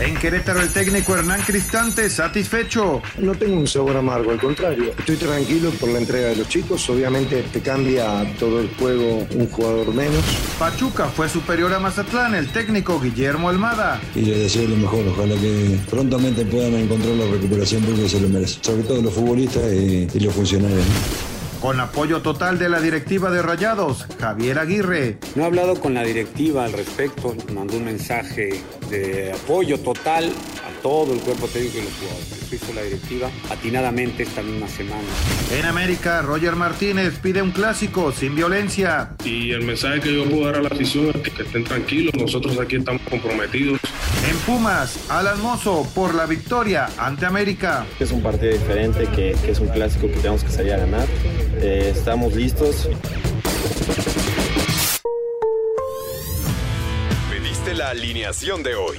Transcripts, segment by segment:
En Querétaro, el técnico Hernán Cristante satisfecho. No tengo un sabor amargo, al contrario. Estoy tranquilo por la entrega de los chicos. Obviamente te cambia todo el juego un jugador menos. Pachuca fue superior a Mazatlán, el técnico Guillermo Almada. Y les deseo lo mejor, ojalá que prontamente puedan encontrar la recuperación porque se lo merecen. Sobre todo los futbolistas y, y los funcionarios. Con apoyo total de la directiva de Rayados, Javier Aguirre. No he hablado con la directiva al respecto, mandó un mensaje de apoyo total a todo el cuerpo técnico y los jugadores. Eso hizo la directiva atinadamente esta misma semana. En América, Roger Martínez pide un clásico sin violencia. Y el mensaje que yo puedo dar a la afición es que, que estén tranquilos, nosotros aquí estamos comprometidos. En Pumas, Alan Mozo por la victoria ante América. Es un partido diferente, que, que es un clásico que tenemos que salir a ganar. Eh, estamos listos. Pediste la alineación de hoy.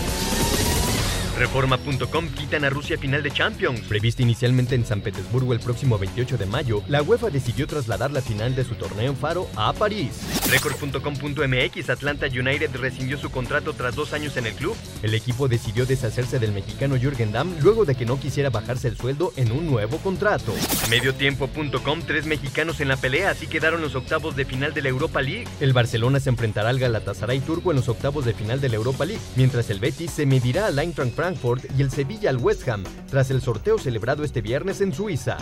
Reforma.com quitan a Rusia final de Champions. Prevista inicialmente en San Petersburgo el próximo 28 de mayo, la UEFA decidió trasladar la final de su torneo en Faro a París. Record.com.mx Atlanta United rescindió su contrato tras dos años en el club. El equipo decidió deshacerse del mexicano Jürgen Damm luego de que no quisiera bajarse el sueldo en un nuevo contrato. Mediotiempo.com Tres mexicanos en la pelea, así quedaron los octavos de final de la Europa League. El Barcelona se enfrentará al Galatasaray turco en los octavos de final de la Europa League, mientras el Betis se medirá al Eintracht Frankfurt y el Sevilla al West Ham, tras el sorteo celebrado este viernes en Suiza.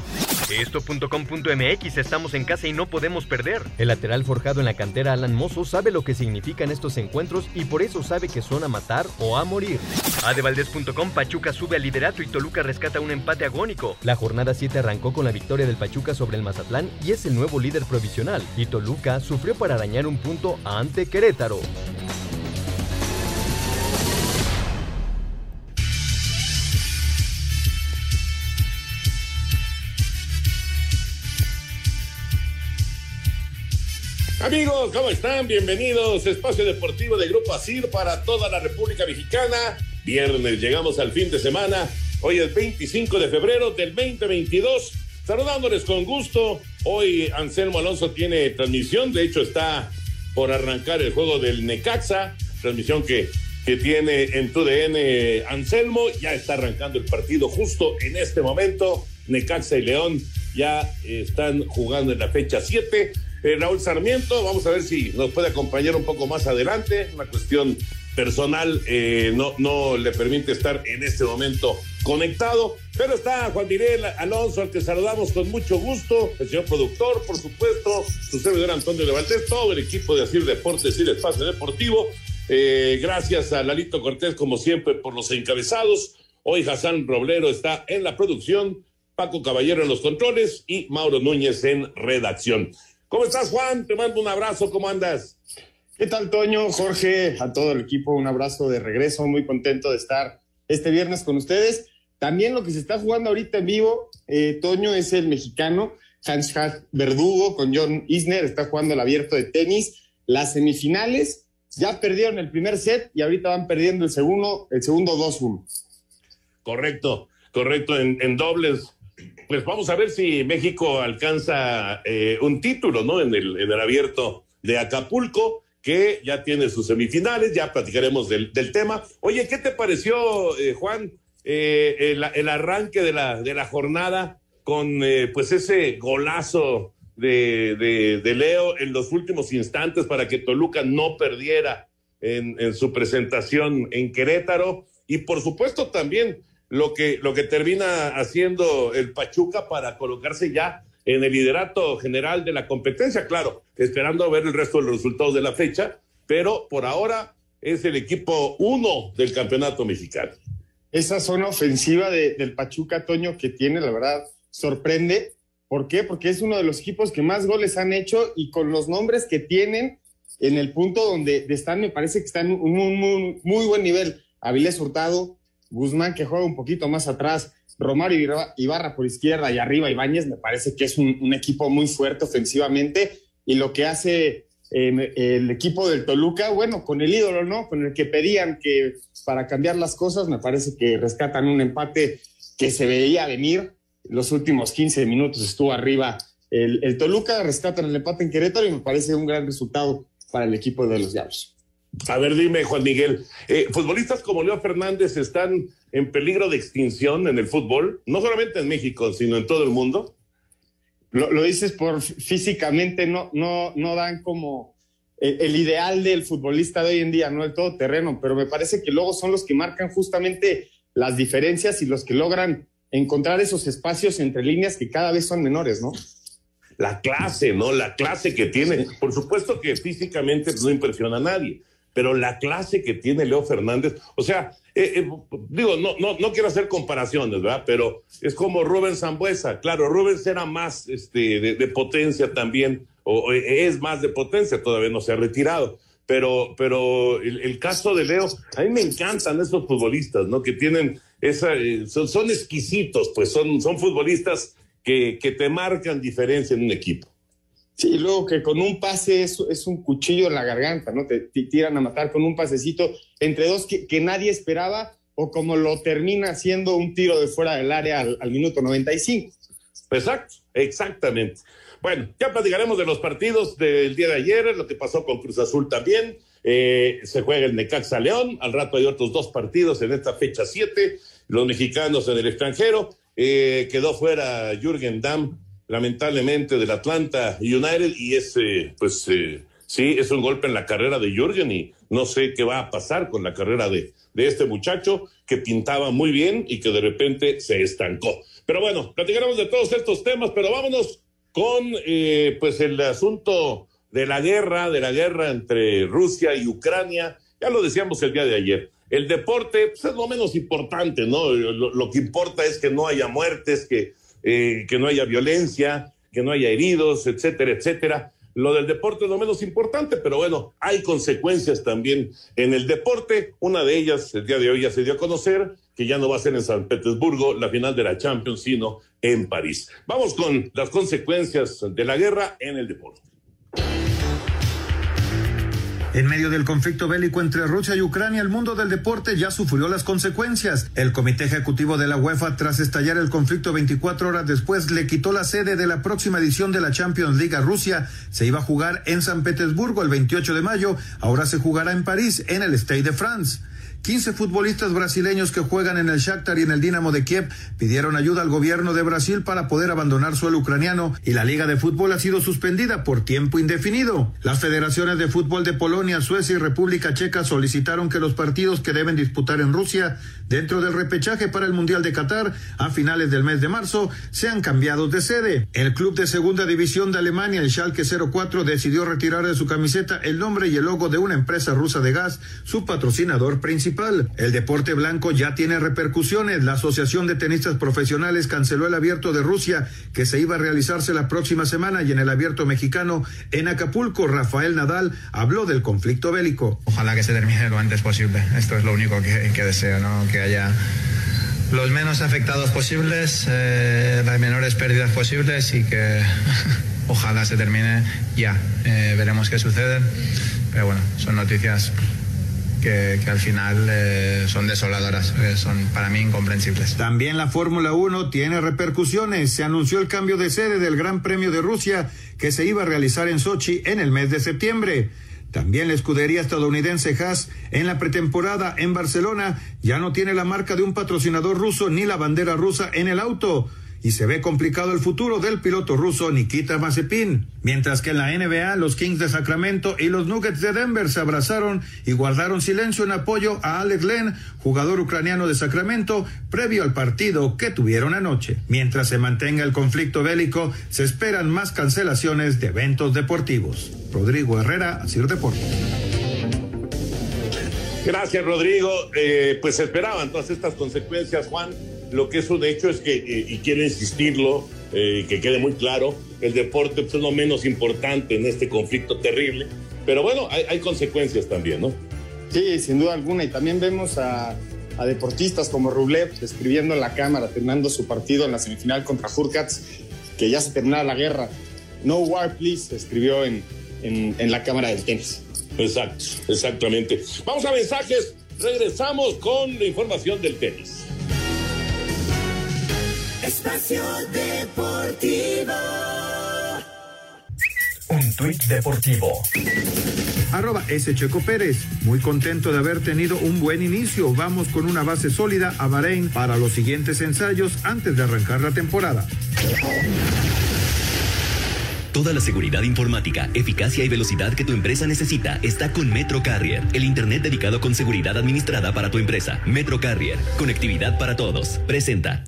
Esto.com.mx Estamos en casa y no podemos perder. El lateral forjado en la cantera Alan Mozo sabe lo que significan estos encuentros y por eso sabe que son a matar o a morir. Adevaldez.com Pachuca sube al liderato y Toluca rescata un empate agónico. La jornada 7 arrancó con la victoria del Pachuca sobre el Mazatlán y es el nuevo líder provisional. Y Toluca sufrió para arañar un punto ante Querétaro. Amigos, ¿cómo están? Bienvenidos. Espacio Deportivo de Grupo ASIR para toda la República Mexicana. Viernes, llegamos al fin de semana. Hoy es 25 de febrero del 2022. Saludándoles con gusto. Hoy Anselmo Alonso tiene transmisión. De hecho, está por arrancar el juego del Necaxa. Transmisión que, que tiene en tu DN Anselmo. Ya está arrancando el partido justo en este momento. Necaxa y León ya están jugando en la fecha 7. Eh, Raúl Sarmiento, vamos a ver si nos puede acompañar un poco más adelante. Una cuestión personal eh, no, no le permite estar en este momento conectado. Pero está Juan Miguel Alonso, al que saludamos con mucho gusto, el señor productor, por supuesto, su servidor Antonio Levantés, todo el equipo de Asir Deportes y el Espacio Deportivo. Eh, gracias a Lalito Cortés, como siempre, por los encabezados. Hoy Hassan Roblero está en la producción, Paco Caballero en los controles y Mauro Núñez en redacción. ¿Cómo estás, Juan? Te mando un abrazo, ¿cómo andas? ¿Qué tal, Toño, Jorge, a todo el equipo? Un abrazo de regreso, muy contento de estar este viernes con ustedes. También lo que se está jugando ahorita en vivo, eh, Toño, es el mexicano Hans Verdugo con John Isner, está jugando el abierto de tenis. Las semifinales ya perdieron el primer set y ahorita van perdiendo el segundo, el segundo 2-1. Correcto, correcto, en, en dobles pues vamos a ver si México alcanza eh, un título, ¿no? En el, abierto de Acapulco, que ya tiene sus semifinales, ya platicaremos del, tema. Oye, ¿qué te pareció, eh, Juan, eh, el, arranque de la, de la jornada con pues ese golazo de, de, Leo en los últimos instantes para que Toluca no perdiera en, su presentación en Querétaro y por supuesto también lo que, lo que termina haciendo el Pachuca para colocarse ya en el liderato general de la competencia, claro, esperando ver el resto de los resultados de la fecha, pero por ahora es el equipo uno del campeonato mexicano. Esa zona ofensiva de, del Pachuca, Toño, que tiene, la verdad, sorprende. ¿Por qué? Porque es uno de los equipos que más goles han hecho y con los nombres que tienen en el punto donde están, me parece que están en un muy, muy, muy buen nivel. Avilés Hurtado, Guzmán que juega un poquito más atrás, Romario Ibarra por izquierda y arriba Ibáñez, me parece que es un, equipo muy fuerte ofensivamente y lo que hace eh, el equipo del Toluca, bueno, con el ídolo, ¿no? Con el que pedían que para cambiar las cosas, me parece que rescatan un empate que se veía venir. Los últimos 15 minutos estuvo arriba el, el Toluca, rescatan el empate en Querétaro y me parece un gran resultado para el equipo de los Diablos. A ver, dime, Juan Miguel, eh, futbolistas como Leo Fernández están en peligro de extinción en el fútbol, no solamente en México, sino en todo el mundo. Lo, lo dices por físicamente, no, no, no dan como el, el, ideal del futbolista de hoy en día, no el todoterreno, pero me parece que luego son los que marcan justamente las diferencias y los que logran encontrar esos espacios entre líneas que cada vez son menores, ¿no? La clase, ¿no? La clase que tiene. Por supuesto que físicamente no impresiona a nadie, pero la clase que tiene Leo Fernández, o sea, eh, eh, digo, no, no, no quiero hacer comparaciones, ¿verdad? Pero es como Rubén Zambuesa, claro, Rubén era más este, de, potencia también, o, es más de potencia, todavía no se ha retirado. Pero, pero el, el, caso de Leo, a mí me encantan esos futbolistas, ¿no? Que tienen esa, eh, son, son, exquisitos, pues son, son futbolistas que, que te marcan diferencia en un equipo. Sí, luego que con un pase es, es, un cuchillo en la garganta, ¿no? Te, tiran a matar con un pasecito entre dos que, que, nadie esperaba o como lo termina siendo un tiro de fuera del área al, al, minuto 95. Exacto, exactamente. Bueno, ya platicaremos de los partidos del día de ayer, lo que pasó con Cruz Azul también. Eh, se juega el Necaxa León, al rato hay otros dos partidos en esta fecha 7, los mexicanos en el extranjero. Eh, quedó fuera Jürgen Damm lamentablemente del Atlanta United y ese pues eh, sí es un golpe en la carrera de Jürgen y no sé qué va a pasar con la carrera de, de este muchacho que pintaba muy bien y que de repente se estancó. Pero bueno, platicaremos de todos estos temas, pero vámonos con eh, pues el asunto de la guerra, de la guerra entre Rusia y Ucrania. Ya lo decíamos el día de ayer. El deporte pues, es lo menos importante, ¿no? Lo, lo que importa es que no haya muertes, que eh, que no haya violencia, que no haya heridos, etcétera, etcétera. Lo del deporte es lo menos importante, pero bueno, hay consecuencias también en el deporte. Una de ellas, el día de hoy ya se dio a conocer que ya no va a ser en San Petersburgo la final de la Champions, sino en París. Vamos con las consecuencias de la guerra en el deporte. En medio del conflicto bélico entre Rusia y Ucrania, el mundo del deporte ya sufrió las consecuencias. El Comité Ejecutivo de la UEFA, tras estallar el conflicto 24 horas después, le quitó la sede de la próxima edición de la Champions League a Rusia. Se iba a jugar en San Petersburgo el 28 de mayo, ahora se jugará en París, en el Stade de France. 15 futbolistas brasileños que juegan en el Shakhtar y en el Dinamo de Kiev pidieron ayuda al gobierno de Brasil para poder abandonar suelo ucraniano y la Liga de Fútbol ha sido suspendida por tiempo indefinido. Las federaciones de fútbol de Polonia, Suecia y República Checa solicitaron que los partidos que deben disputar en Rusia dentro del repechaje para el Mundial de Qatar a finales del mes de marzo sean cambiados de sede. El club de segunda división de Alemania, el Schalke 04, decidió retirar de su camiseta el nombre y el logo de una empresa rusa de gas, su patrocinador principal. El deporte blanco ya tiene repercusiones. La Asociación de Tenistas Profesionales canceló el abierto de Rusia que se iba a realizarse la próxima semana y en el abierto mexicano en Acapulco, Rafael Nadal habló del conflicto bélico. Ojalá que se termine lo antes posible. Esto es lo único que, que deseo, ¿no? Que haya los menos afectados posibles, eh, las menores pérdidas posibles y que ojalá se termine ya. Eh, veremos qué sucede. Pero bueno, son noticias que, al final eh, son desoladoras, eh, son para mí incomprensibles. También la Fórmula 1 tiene repercusiones. Se anunció el cambio de sede del Gran Premio de Rusia que se iba a realizar en Sochi en el mes de septiembre. También la escudería estadounidense Haas en la pretemporada en Barcelona ya no tiene la marca de un patrocinador ruso ni la bandera rusa en el auto. Y se ve complicado el futuro del piloto ruso Nikita Mazepin. Mientras que en la NBA, los Kings de Sacramento y los Nuggets de Denver se abrazaron y guardaron silencio en apoyo a Alex Len, jugador ucraniano de Sacramento, previo al partido que tuvieron anoche. Mientras se mantenga el conflicto bélico, se esperan más cancelaciones de eventos deportivos. Rodrigo Herrera, Sir Deportes. Gracias, Rodrigo. Eh, pues esperaban todas estas consecuencias, Juan. Lo que es un hecho es que, eh, y quiero insistirlo, eh, que quede muy claro, el deporte pues, es lo menos importante en este conflicto terrible. Pero bueno, hay, hay consecuencias también, ¿no? Sí, sin duda alguna. Y también vemos a, a deportistas como Rublev escribiendo en la cámara, terminando su partido en la semifinal contra Hurkacz, que ya se terminaba la guerra. No war, please, escribió en, en, en la cámara del tenis. Exacto, exactamente. Vamos a mensajes. Regresamos con la información del tenis. Espacio Deportivo. Un tuit deportivo. Arroba S. Checo Pérez. Muy contento de haber tenido un buen inicio. Vamos con una base sólida a Bahrein para los siguientes ensayos antes de arrancar la temporada. Toda la seguridad informática, eficacia y velocidad que tu empresa necesita está con Metro Carrier, el Internet dedicado con seguridad administrada para tu empresa. Metro Carrier, conectividad para todos. Presenta.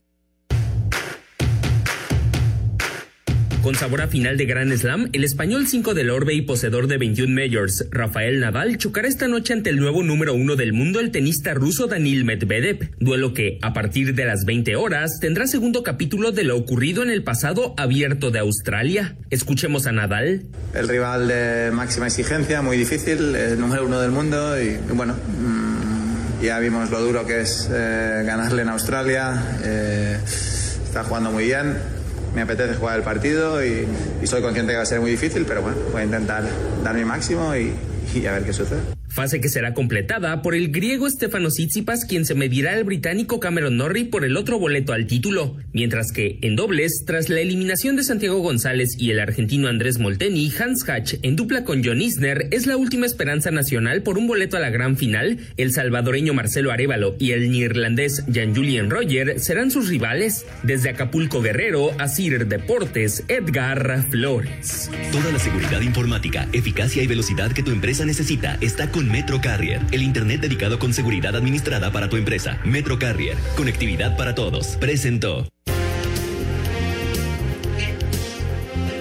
Con sabor a final de Grand Slam, el español 5 del Orbe y poseedor de 21 majors, Rafael Nadal, chocará esta noche ante el nuevo número uno del mundo, el tenista ruso Danil Medvedev, duelo que, a partir de las 20 horas, tendrá segundo capítulo de lo ocurrido en el pasado abierto de Australia. Escuchemos a Nadal. El rival de máxima exigencia, muy difícil, el número uno del mundo y, bueno, mmm, ya vimos lo duro que es eh, ganarle en Australia, eh, está jugando muy bien me apetece jugar el partido y, y, soy consciente que va a ser muy difícil, pero bueno, voy a intentar dar mi máximo y, y a ver qué sucede. Fase que será completada por el griego Stefanos Tsitsipas, quien se medirá al británico Cameron Norrie por el otro boleto al título, mientras que en dobles, tras la eliminación de Santiago González y el argentino Andrés Molteni, Hans Hatch en dupla con John Isner es la última esperanza nacional por un boleto a la gran final. El salvadoreño Marcelo Arevalo y el neerlandés Jan-Julian Roger serán sus rivales. Desde Acapulco Guerrero, a Sir Deportes, Edgar Flores. Toda la seguridad informática, eficacia y velocidad que tu empresa necesita está con Metro Carrier, el Internet dedicado con seguridad administrada para tu empresa. Metro Carrier, conectividad para todos. Presentó.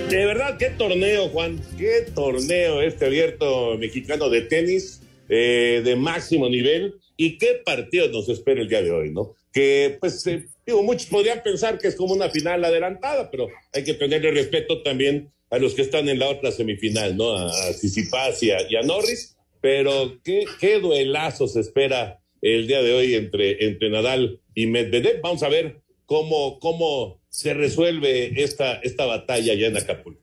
De verdad, qué torneo, Juan. Qué torneo este abierto mexicano de tenis eh, de máximo nivel. Y qué partido nos espera el día de hoy, ¿no? Que, pues, eh, digo, muchos podrían pensar que es como una final adelantada, pero hay que tenerle respeto también a los que están en la otra semifinal, ¿no? A, Tsitsipas y y a Norris pero qué, qué duelazo se espera el día de hoy entre, entre Nadal y Medvedev. Vamos a ver cómo, cómo se resuelve esta, esta batalla ya en Acapulco.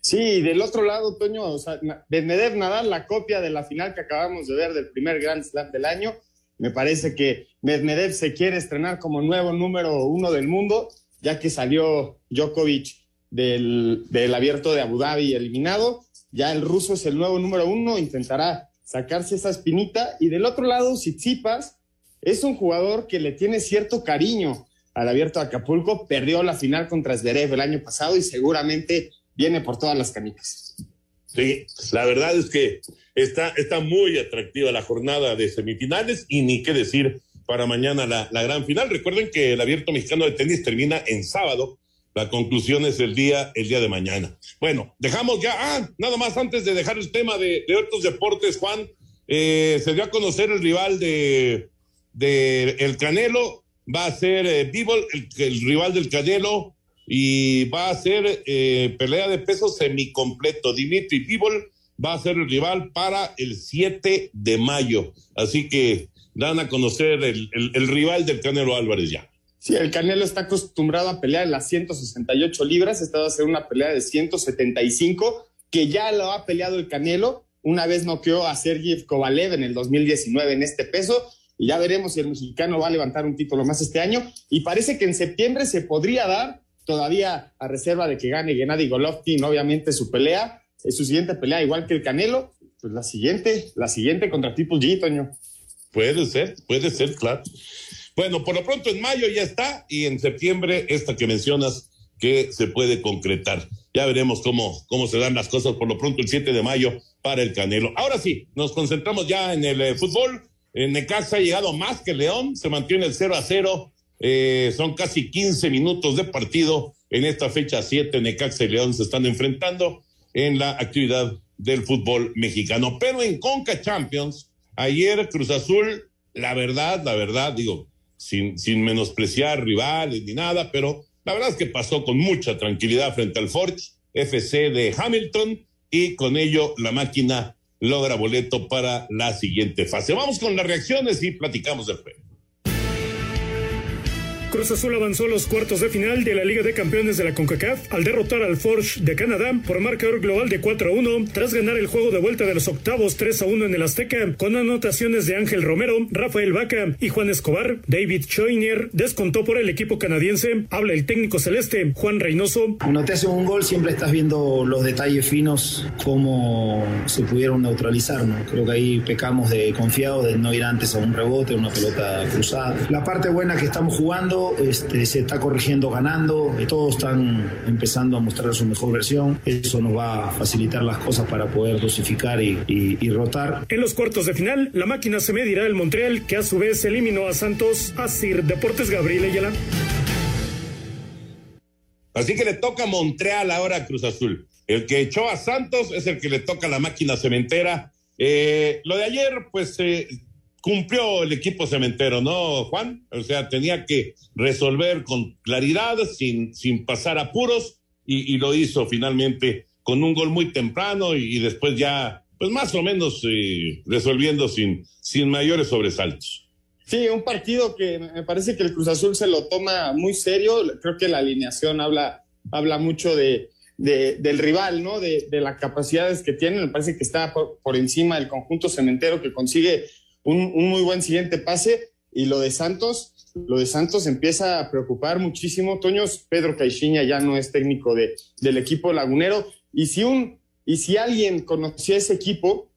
Sí, del otro lado, Toño, o sea, Medvedev Nadal, la copia de la final que acabamos de ver del primer Grand Slam del año. Me parece que Medvedev se quiere estrenar como nuevo número uno del mundo, ya que salió Djokovic del, del abierto de Abu Dhabi eliminado ya el ruso es el nuevo número uno, intentará sacarse esa espinita. Y del otro lado, Tsitsipas es un jugador que le tiene cierto cariño al abierto de Acapulco. Perdió la final contra Zverev el año pasado y seguramente viene por todas las canicas. Sí, la verdad es que está, está muy atractiva la jornada de semifinales y ni qué decir para mañana la, la gran final. Recuerden que el abierto mexicano de tenis termina en sábado la conclusión es el día, el día de mañana. Bueno, dejamos ya, ah, nada más antes de dejar el tema de, otros deportes, Juan, eh, se dio a conocer el rival de, de El Canelo, va a ser eh, el, el, rival del Canelo, y va a ser eh, pelea de peso semicompleto. Dimitri Bivol va a ser el rival para el 7 de mayo. Así que dan a conocer el, el, el rival del Canelo Álvarez ya. Sí, el Canelo está acostumbrado a pelear en las 168 libras, esta va a ser una pelea de 175, que ya lo ha peleado el Canelo, una vez noqueó a Sergey Kovalev en el 2019 en este peso, y ya veremos si el mexicano va a levantar un título más este año, y parece que en septiembre se podría dar, todavía a reserva de que gane Gennady Golovkin, obviamente su pelea, su siguiente pelea, igual que el Canelo, pues la siguiente, la siguiente contra Triple G, Toño. Puede ser, puede ser, claro. Bueno, por lo pronto en mayo ya está y en septiembre esta que mencionas que se puede concretar. Ya veremos cómo, cómo se dan las cosas por lo pronto el 7 de mayo para el Canelo. Ahora sí, nos concentramos ya en el eh, fútbol. En Necaxa ha llegado más que León, se mantiene el 0 a 0. Eh, son casi 15 minutos de partido en esta fecha 7. Necaxa y León se están enfrentando en la actividad del fútbol mexicano. Pero en Conca Champions, ayer Cruz Azul, la verdad, la verdad, digo, sin, sin menospreciar rivales ni nada, pero la verdad es que pasó con mucha tranquilidad frente al Forge FC de Hamilton y con ello la máquina logra boleto para la siguiente fase. Vamos con las reacciones y platicamos juego. Cruz Azul avanzó a los cuartos de final de la Liga de Campeones de la CONCACAF al derrotar al Forge de Canadá por marcador global de 4 a 1 tras ganar el juego de vuelta de los octavos 3 a 1 en el Azteca con anotaciones de Ángel Romero, Rafael Vaca y Juan Escobar. David Choinier descontó por el equipo canadiense. Habla el técnico celeste Juan Reynoso. Cuando te hacen un gol siempre estás viendo los detalles finos, cómo se pudieron neutralizar. ¿no? Creo que ahí pecamos de confiado de no ir antes a un rebote, una pelota cruzada. La parte buena que estamos jugando este, se está corrigiendo ganando, todos están empezando a mostrar su mejor versión, eso nos va a facilitar las cosas para poder dosificar y, y, rotar. En los cuartos de final, la máquina se medirá el Montreal, que a su vez eliminó a Santos, a Sir Deportes Gabriel Ayala. Así que le toca a Montreal ahora a Cruz Azul. El que echó a Santos es el que le toca a la máquina cementera. Eh, lo de ayer, pues eh, cumplió el equipo cementero, ¿no, Juan? O sea, tenía que resolver con claridad, sin, sin pasar apuros, y, lo hizo finalmente con un gol muy temprano y, después ya, pues más o menos eh, resolviendo sin, sin mayores sobresaltos. Sí, un partido que me parece que el Cruz Azul se lo toma muy serio. Creo que la alineación habla, habla mucho de, del rival, ¿no? De, de, las capacidades que tiene. Me parece que está por, por encima del conjunto cementero que consigue un, muy buen siguiente pase. Y lo de Santos, lo de Santos empieza a preocupar muchísimo. Toños, Pedro Caixinha ya no es técnico de, del equipo lagunero. Y si, un, y si alguien conocía ese equipo,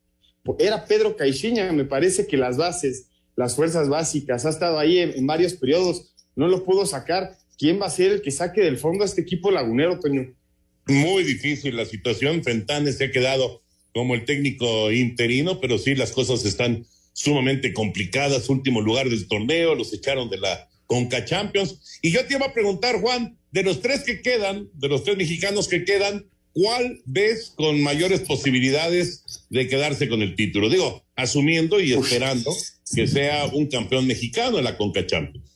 era Pedro Caixinha. Me parece que las bases, las fuerzas básicas, ha estado ahí en, en varios periodos, no lo pudo sacar. ¿Quién va a ser el que saque del fondo a este equipo lagunero, Toño? Muy difícil la situación. Fentanes se ha quedado como el técnico interino, pero sí las cosas están sumamente complicadas, último lugar del torneo, los echaron de la Conca Champions. Y yo te iba a preguntar, Juan, de los tres que quedan, de los tres mexicanos que quedan, ¿cuál ves con mayores posibilidades de quedarse con el título? Digo, asumiendo y esperando que sea un campeón mexicano en la Conca Champions.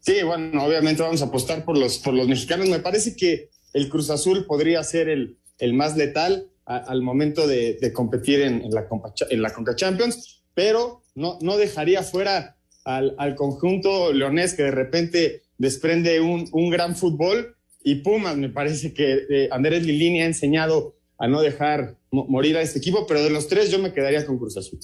Sí, bueno, obviamente vamos a apostar por los, por los mexicanos. Me parece que el Cruz Azul podría ser el, el más letal a, al momento de, de competir en, en, la en la Conca Champions, pero no, no dejaría fuera al, al, conjunto leonés que de repente desprende un, un, gran fútbol y Pumas, me parece que eh, Andrés Lilini ha enseñado a no dejar morir a este equipo, pero de los tres yo me quedaría con Cruz Azul.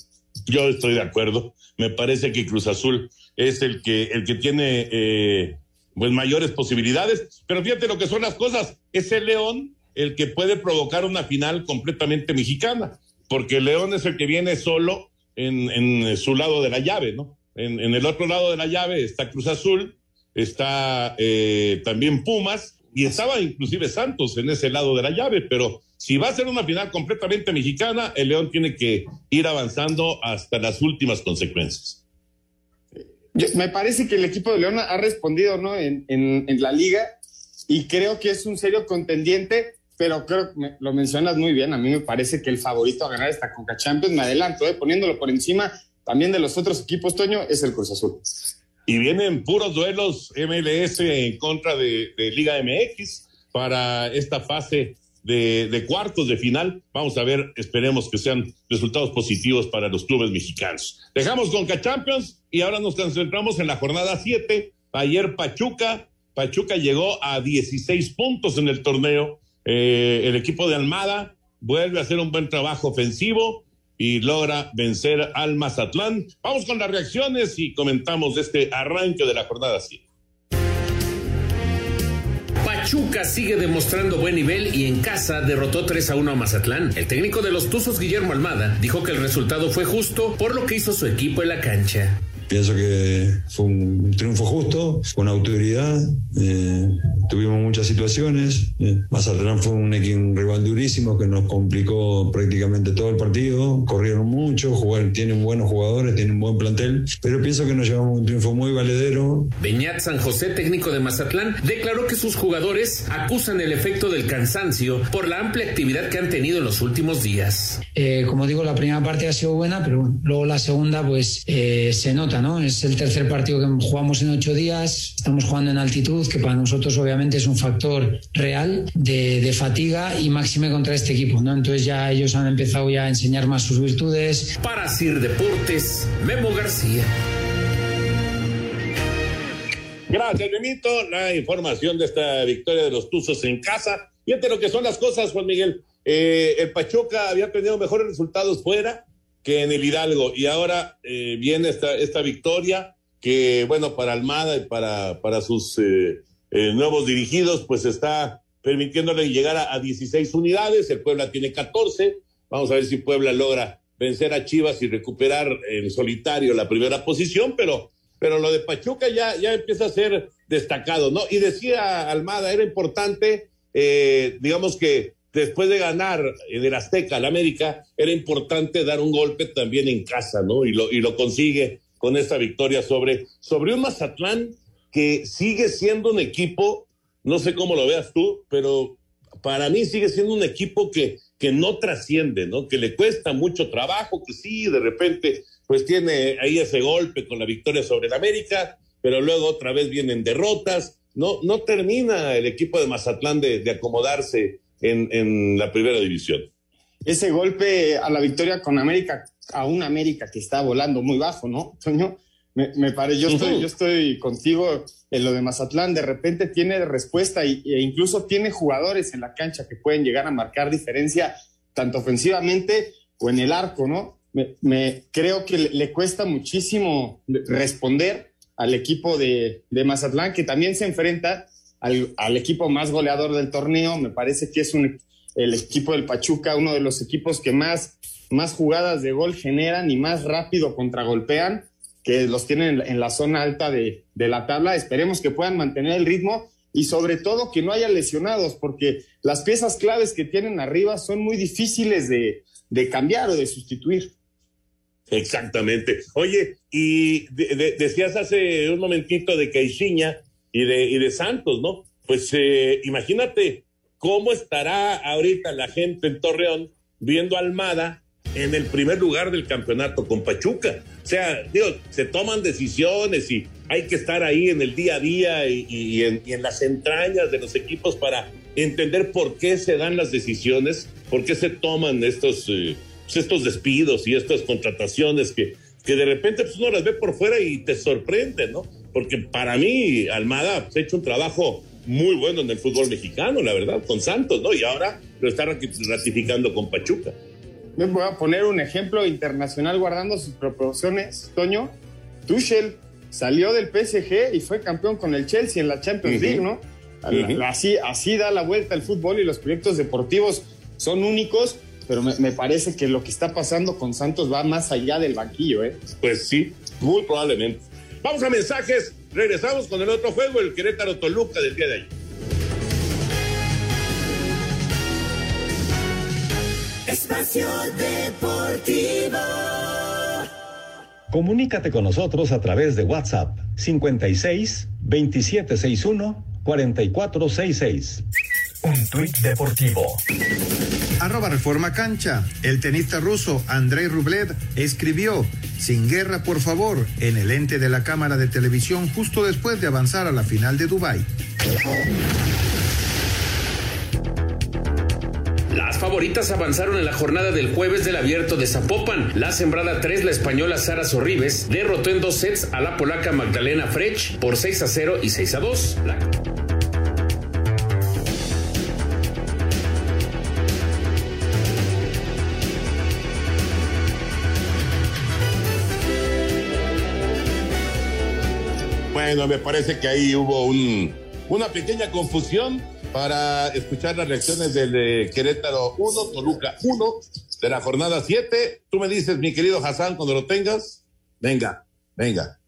Yo estoy de acuerdo, me parece que Cruz Azul es el que, el que tiene eh, pues mayores posibilidades, pero fíjate lo que son las cosas, es el León el que puede provocar una final completamente mexicana, porque León es el que viene solo en, su lado de la llave, ¿no? En, el otro lado de la llave está Cruz Azul, está eh, también Pumas y estaba inclusive Santos en ese lado de la llave, pero si va a ser una final completamente mexicana, el León tiene que ir avanzando hasta las últimas consecuencias. Me parece que el equipo de León ha respondido ¿no? en, en, en, la liga y creo que es un serio contendiente, pero creo que lo mencionas muy bien. A mí me parece que el favorito a ganar esta Conca Champions, me adelanto, ¿eh? poniéndolo por encima también de los otros equipos, Toño, es el Cruz Azul. Y vienen puros duelos MLS en contra de, Liga MX para esta fase de, de, cuartos de final. Vamos a ver, esperemos que sean resultados positivos para los clubes mexicanos. Dejamos con Champions y ahora nos concentramos en la jornada 7. Ayer Pachuca, Pachuca llegó a 16 puntos en el torneo. Eh, el equipo de Almada vuelve a hacer un buen trabajo ofensivo y logra vencer al Mazatlán. Vamos con las reacciones y comentamos este arranque de la jornada 7. Pachuca sigue demostrando buen nivel y en casa derrotó 3 a 1 a Mazatlán. El técnico de los Tuzos, Guillermo Almada, dijo que el resultado fue justo por lo que hizo su equipo en la cancha. Pienso que fue un triunfo justo, con autoridad. Eh, tuvimos muchas situaciones. Eh, Mazatlán fue un, un, rival durísimo que nos complicó prácticamente todo el partido. Corrieron mucho, jugar, tienen buenos jugadores, tienen un buen plantel. Pero pienso que nos llevamos un triunfo muy valedero. Beñat San José, técnico de Mazatlán, declaró que sus jugadores acusan el efecto del cansancio por la amplia actividad que han tenido en los últimos días. Eh, como digo, la primera parte ha sido buena, pero bueno, luego la segunda, pues eh, se nota, ¿no? Es el tercer partido que jugamos en ocho días, estamos jugando en altitud, que para nosotros obviamente es un factor real de, de fatiga y máxime contra este equipo, ¿no? Entonces ya ellos han empezado ya a enseñar más sus virtudes. Para Sir Deportes, Memo García. Gracias, Memito. La información de esta victoria de los Tuzos en casa. Fíjate lo que son las cosas, Juan Miguel. Eh, el Pachuca había tenido mejores resultados fuera que en el Hidalgo y ahora eh, viene esta, esta victoria que, bueno, para Almada y para, para sus eh, eh nuevos dirigidos, pues está permitiéndole llegar a, a 16 unidades. El Puebla tiene 14. Vamos a ver si Puebla logra vencer a Chivas y recuperar en solitario la primera posición, pero pero lo de Pachuca ya, ya empieza a ser destacado, ¿no? Y decía Almada, era importante, digamos que después de ganar en el Azteca al América, era importante dar un golpe también en casa, ¿no? Y lo, y lo consigue con esta victoria sobre, sobre un Mazatlán que sigue siendo un equipo, no sé cómo lo veas tú, pero para mí sigue siendo un equipo que, que no trasciende, ¿no? Que le cuesta mucho trabajo, que sí, de repente pues tiene ahí ese golpe con la victoria sobre el América, pero luego otra vez vienen derrotas. No, no termina el equipo de Mazatlán de, acomodarse en, en, la primera división. Ese golpe a la victoria con América, a un América que está volando muy bajo, ¿no, Toño? Me, me parece, yo, estoy, yo estoy contigo en lo de Mazatlán, de repente tiene respuesta y, e incluso tiene jugadores en la cancha que pueden llegar a marcar diferencia tanto ofensivamente o en el arco, ¿no? me, creo que le, cuesta muchísimo responder al equipo de, de Mazatlán, que también se enfrenta al, al, equipo más goleador del torneo. Me parece que es un, el equipo del Pachuca, uno de los equipos que más, más jugadas de gol generan y más rápido contragolpean, que los tienen en, la zona alta de, de la tabla. Esperemos que puedan mantener el ritmo y sobre todo que no haya lesionados, porque las piezas claves que tienen arriba son muy difíciles de, de cambiar o de sustituir. Exactamente. Oye, y decías hace un momentito de Caixinha y de, y de Santos, ¿no? Pues eh, imagínate cómo estará ahorita la gente en Torreón viendo a Almada en el primer lugar del campeonato con Pachuca. O sea, digo, se toman decisiones y hay que estar ahí en el día a día y, en, y en, las entrañas de los equipos para entender por qué se dan las decisiones, por qué se toman estos... Eh, pues, estos despidos y estas contrataciones que, que de repente pues, uno las ve por fuera y te sorprende, ¿no? Porque para mí Almada pues, ha hecho un trabajo muy bueno en el fútbol mexicano, la verdad, con Santos, ¿no? Y ahora lo está ratificando con Pachuca. Me voy a poner un ejemplo internacional guardando sus proporciones, Toño. Tuchel salió del PSG y fue campeón con el Chelsea en la Champions League, ¿no? así, así da la vuelta el fútbol y los proyectos deportivos son únicos pero me, parece que lo que está pasando con Santos va más allá del banquillo, ¿eh? Pues sí, muy probablemente. Vamos a mensajes, regresamos con el otro juego, el Querétaro Toluca del día de ayer. Espacio Deportivo. Comunícate con nosotros a través de WhatsApp 56 2761 4466. Un tuit deportivo. Arroba Reforma Cancha. El tenista ruso Andrei Rublev escribió, sin guerra por favor, en el ente de la Cámara de Televisión justo después de avanzar a la final de Dubái. Las favoritas avanzaron en la jornada del jueves del abierto de Zapopan. La sembrada 3, la española Sara Sorribes, derrotó en dos sets a la polaca Magdalena Frech por 6 a 0 y 6 a 2. Bueno, me parece que ahí hubo un, una pequeña confusión para escuchar las reacciones del de Querétaro 1, Toluca 1 de la jornada 7. Tú me dices, mi querido Hassan, cuando lo tengas, venga. Venga.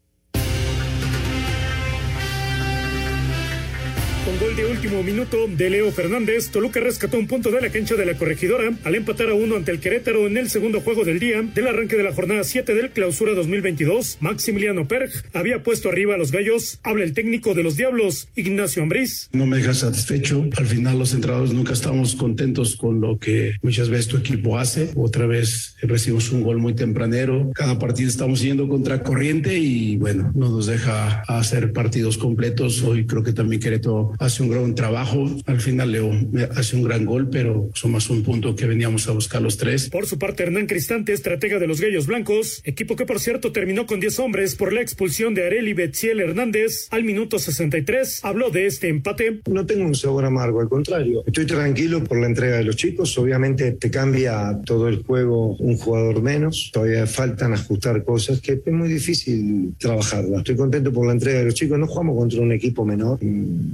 Gol de último minuto de Leo Fernández, Toluca rescató un punto de la cancha de la corregidora al empatar a uno ante el Querétaro en el segundo juego del día del arranque de la jornada 7 del clausura 2022. Maximiliano Perg había puesto arriba a los gallos. Habla el técnico de los Diablos, Ignacio Ambriz. No me deja satisfecho. Al final los entrenadores nunca estamos contentos con lo que muchas veces tu equipo hace. Otra vez recibimos un gol muy tempranero. Cada partido estamos yendo contra corriente y bueno, no nos deja hacer partidos completos. Hoy creo que también Querétaro hace un gran trabajo. Al final Leo hace un gran gol, pero somos un punto que veníamos a buscar los tres. Por su parte, Hernán Cristante, estratega de los Gallos Blancos, equipo que por cierto terminó con 10 hombres por la expulsión de Areli Betziel Hernández al minuto 63, habló de este empate. No tengo un sabor amargo, al contrario. Estoy tranquilo por la entrega de los chicos. Obviamente te cambia todo el juego un jugador menos. Todavía faltan ajustar cosas que es muy difícil trabajarla. Estoy contento por la entrega de los chicos. No jugamos contra un equipo menor.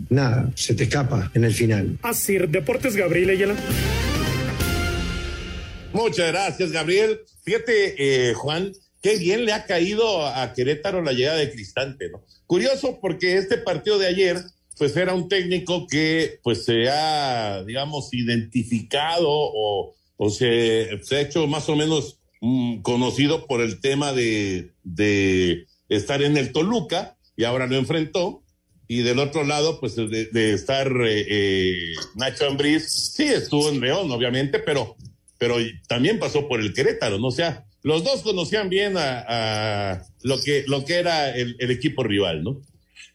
Nada se te escapa en el final. Así, Deportes Gabriel Ayala. Muchas gracias, Gabriel. Fíjate, eh, Juan, qué bien le ha caído a Querétaro la llegada de Cristante, ¿no? Curioso porque este partido de ayer, pues era un técnico que pues se ha, digamos, identificado o, o se, se, ha hecho más o menos mm, conocido por el tema de, de estar en el Toluca y ahora lo enfrentó y del otro lado, pues de, estar eh, eh, Nacho Ambriz, sí estuvo en León, obviamente, pero, pero también pasó por el Querétaro, ¿no? O sea, los dos conocían bien a, lo, que, lo que era el, equipo rival, ¿no?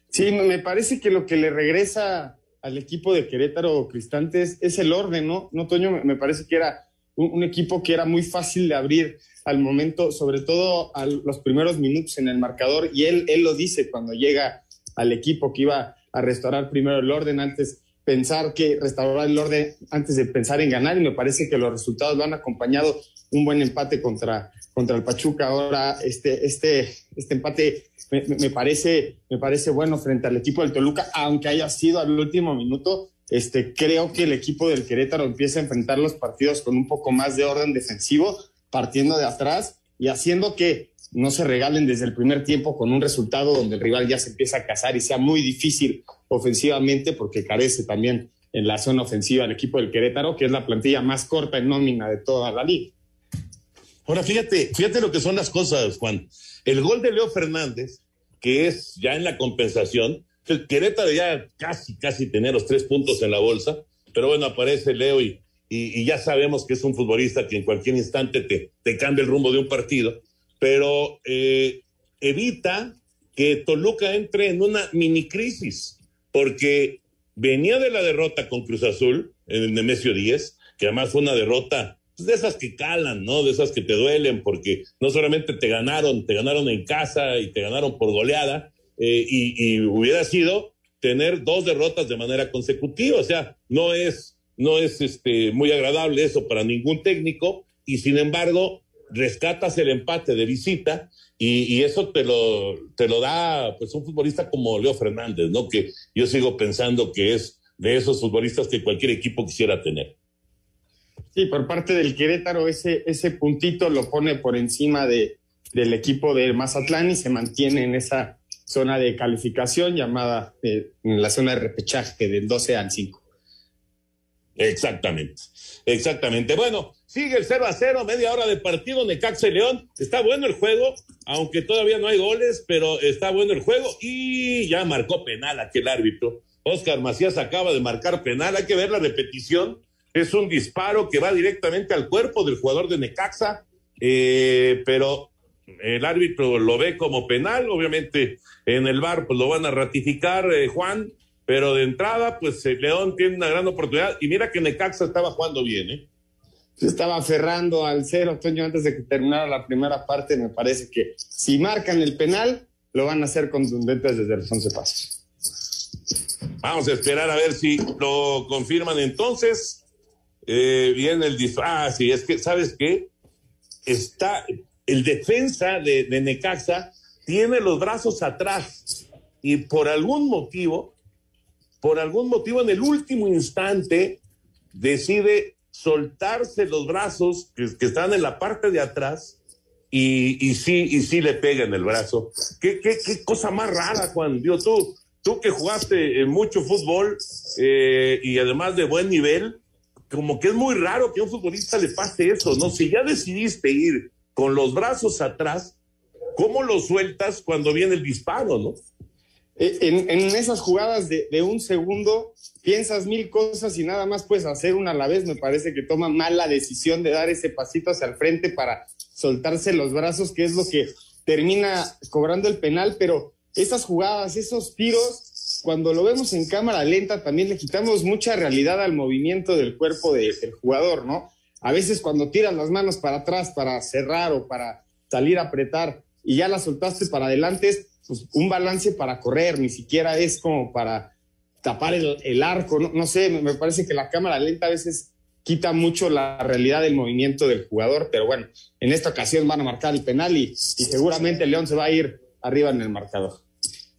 Sí, me parece que lo que le regresa al equipo de Querétaro Cristantes es el orden, ¿no? No, Toño, me parece que era un, un, equipo que era muy fácil de abrir al momento, sobre todo a los primeros minutos en el marcador, y él, él lo dice cuando llega al equipo que iba a restaurar primero el orden antes pensar que restaurar el orden antes de pensar en ganar y me parece que los resultados lo han acompañado un buen empate contra, contra el Pachuca. Ahora este, este, este empate me, parece, me parece bueno frente al equipo del Toluca, aunque haya sido al último minuto. Este, creo que el equipo del Querétaro empieza a enfrentar los partidos con un poco más de orden defensivo, partiendo de atrás y haciendo que no se regalen desde el primer tiempo con un resultado donde el rival ya se empieza a cazar y sea muy difícil ofensivamente porque carece también en la zona ofensiva el equipo del Querétaro, que es la plantilla más corta en nómina de toda la liga. Ahora, fíjate, fíjate lo que son las cosas, Juan. El gol de Leo Fernández, que es ya en la compensación, el Querétaro ya casi, casi tenía los tres puntos en la bolsa, pero bueno, aparece Leo y, y, ya sabemos que es un futbolista que en cualquier instante te, te cambia el rumbo de un partido pero eh, evita que Toluca entre en una mini crisis, porque venía de la derrota con Cruz Azul en el Nemesio 10, que además fue una derrota pues, de esas que calan, ¿no? De esas que te duelen, porque no solamente te ganaron, te ganaron en casa y te ganaron por goleada, eh, y, y, hubiera sido tener dos derrotas de manera consecutiva, o sea, no es, no es este, muy agradable eso para ningún técnico, y sin embargo, rescatas el empate de visita y, eso te lo, te lo da pues un futbolista como Leo Fernández, ¿no? Que yo sigo pensando que es de esos futbolistas que cualquier equipo quisiera tener. Sí, por parte del Querétaro ese, ese puntito lo pone por encima de, del equipo de Mazatlán y se mantiene en esa zona de calificación llamada eh, en la zona de repechaje del 12 al 5. Exactamente, exactamente. Bueno, Sigue el 0 a 0, media hora de partido, Necaxa y León. Está bueno el juego, aunque todavía no hay goles, pero está bueno el juego. Y ya marcó penal aquel árbitro. Oscar Macías acaba de marcar penal. Hay que ver la repetición. Es un disparo que va directamente al cuerpo del jugador de Necaxa, eh, pero el árbitro lo ve como penal. Obviamente en el bar pues lo van a ratificar, eh, Juan, pero de entrada, pues eh, León tiene una gran oportunidad. Y mira que Necaxa estaba jugando bien, ¿eh? Se estaba aferrando al cero, Toño, antes de que terminara la primera parte. Me parece que si marcan el penal, lo van a hacer contundentes desde los 11 pasos. Vamos a esperar a ver si lo confirman entonces. Eh, viene el disfraz. Ah, sí, es que, ¿sabes qué? Está el defensa de, de Necaxa, tiene los brazos atrás y por algún motivo, por algún motivo en el último instante decide soltarse los brazos que, están en la parte de atrás y, sí, y sí le pega en el brazo. ¿Qué, cosa más rara, Juan? Tú, tú que jugaste mucho fútbol eh, y además de buen nivel, como que es muy raro que a un futbolista le pase eso, ¿no? Si ya decidiste ir con los brazos atrás, ¿cómo lo sueltas cuando viene el disparo, no? Eh, en, esas jugadas de, un segundo, piensas mil cosas y nada más puedes hacer una a la vez. Me parece que toma mal la decisión de dar ese pasito hacia el frente para soltarse los brazos, que es lo que termina cobrando el penal. Pero esas jugadas, esos tiros, cuando lo vemos en cámara lenta, también le quitamos mucha realidad al movimiento del cuerpo del jugador, ¿no? A veces cuando tiras las manos para atrás para cerrar o para salir a apretar y ya las soltaste para adelante, es pues, un balance para correr, ni siquiera es como para tapar el, arco, no, no, sé, me parece que la cámara lenta a veces quita mucho la realidad del movimiento del jugador, pero bueno, en esta ocasión van a marcar el penal y, seguramente León se va a ir arriba en el marcador.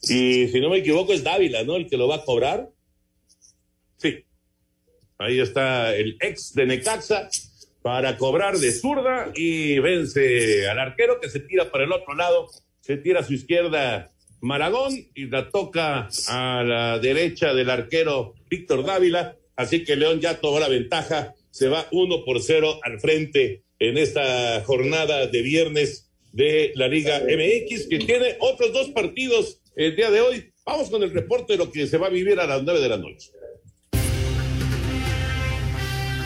Y si no me equivoco es Dávila, ¿no? El que lo va a cobrar. Sí. Ahí está el ex de Necaxa para cobrar de zurda y vence al arquero que se tira para el otro lado, se tira a su izquierda Maragón y la toca a la derecha del arquero Víctor Dávila, así que León ya tomó la ventaja, se va uno por cero al frente en esta jornada de viernes de la Liga MX, que tiene otros dos partidos el día de hoy. Vamos con el reporte de lo que se va a vivir a las nueve de la noche.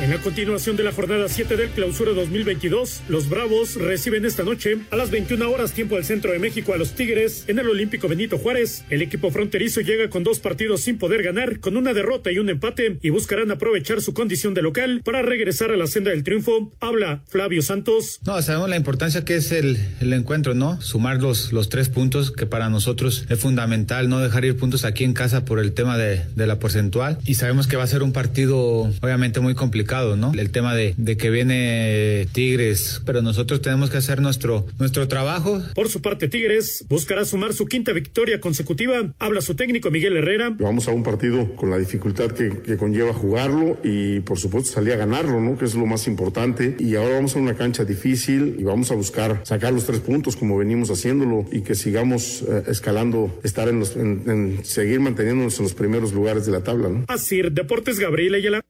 En la continuación de la jornada 7 del clausura 2022, los Bravos reciben esta noche a las 21 horas tiempo del centro de México a los Tigres en el Olímpico Benito Juárez. El equipo fronterizo llega con dos partidos sin poder ganar, con una derrota y un empate y buscarán aprovechar su condición de local para regresar a la senda del triunfo. Habla Flavio Santos. No, sabemos la importancia que es el, encuentro, ¿no? Sumar los, los tres puntos que para nosotros es fundamental, no dejar ir puntos aquí en casa por el tema de la porcentual y sabemos que va a ser un partido obviamente muy complicado ¿no? El tema de, de, que viene Tigres, pero nosotros tenemos que hacer nuestro, nuestro trabajo. Por su parte, Tigres buscará sumar su quinta victoria consecutiva. Habla su técnico Miguel Herrera. Vamos a un partido con la dificultad que, que conlleva jugarlo y por supuesto salir a ganarlo, ¿no? Que es lo más importante. Y ahora vamos a una cancha difícil y vamos a buscar sacar los tres puntos como venimos haciéndolo y que sigamos eh, escalando, estar en, los, en, en, seguir manteniéndonos en los primeros lugares de la tabla, ¿no? Así, Deportes Gabriel Ayala.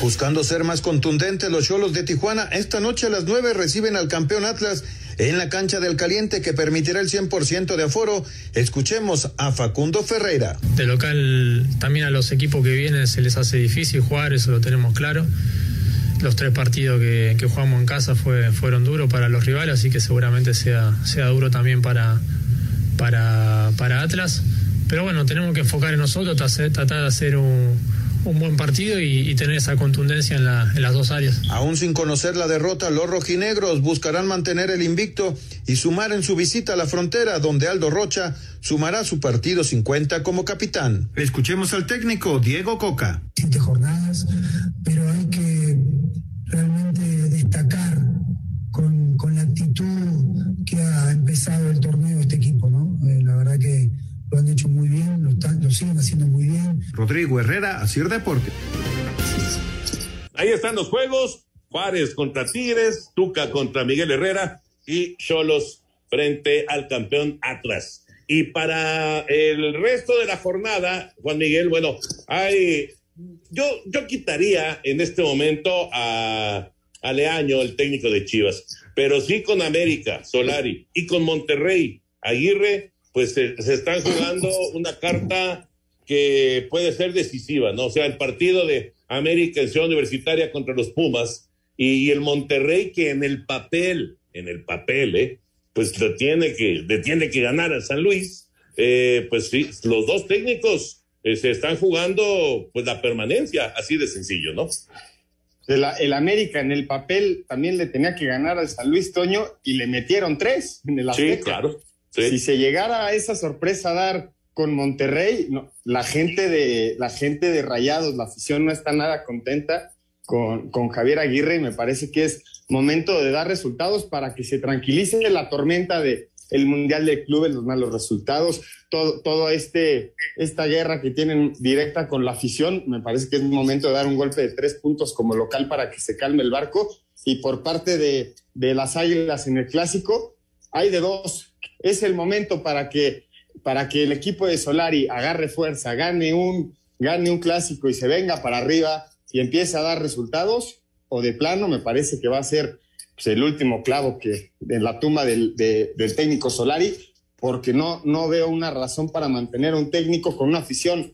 Buscando ser más contundentes, los Cholos de Tijuana esta noche a las 9 reciben al campeón Atlas en la cancha del Caliente que permitirá el 100% de aforo. Escuchemos a Facundo Ferreira. De local también a los equipos que vienen se les hace difícil jugar, eso lo tenemos claro. Los tres partidos que, jugamos en casa fue, fueron duros para los rivales, así que seguramente sea, sea duro también para, para, para Atlas. Pero bueno, tenemos que enfocar en nosotros, tratar de hacer un un buen partido y, y tener esa contundencia en, la, en, las dos áreas. Aún sin conocer la derrota, los rojinegros buscarán mantener el invicto y sumar en su visita a la frontera, donde Aldo Rocha sumará su partido 50 como capitán. Escuchemos al técnico Diego Coca. Siete jornadas, pero hay que realmente destacar con, con la actitud que ha empezado el torneo este equipo, ¿no? Eh, la verdad que lo han hecho muy bien, lo, están, lo siguen haciendo muy bien. Rodrigo Herrera, Asir Deporte. Ahí están los juegos. Juárez contra Tigres, Tuca contra Miguel Herrera y Cholos frente al campeón Atlas. Y para el resto de la jornada, Juan Miguel, bueno, hay, yo, yo quitaría en este momento a, a Leaño, el técnico de Chivas, pero sí con América, Solari, y con Monterrey, Aguirre, pues se, se, están jugando una carta que puede ser decisiva, ¿no? O sea, el partido de América en Ciudad Universitaria contra los Pumas y, y, el Monterrey que en el papel, en el papel, ¿eh? Pues le tiene que, le tiene que ganar a San Luis. Eh, pues sí, los dos técnicos eh, se están jugando pues la permanencia, así de sencillo, ¿no? El, el, América en el papel también le tenía que ganar al San Luis Toño y le metieron tres en el Azteca. Sí, claro. Si se llegara a esa sorpresa a dar con Monterrey, no, la gente de la gente de Rayados, la afición no está nada contenta con, con Javier Aguirre y me parece que es momento de dar resultados para que se tranquilice la tormenta de el Mundial de Clubes, los malos resultados, todo, todo este, esta guerra que tienen directa con la afición, me parece que es momento de dar un golpe de tres puntos como local para que se calme el barco. Y por parte de, de las Águilas en el clásico, hay de dos. Es el momento para que, para que el equipo de Solari agarre fuerza, gane un, gane un clásico y se venga para arriba y empiece a dar resultados, o de plano me parece que va a ser pues, el último clavo que en la tumba del, de- del técnico Solari, porque no, no veo una razón para mantener a un técnico con una afición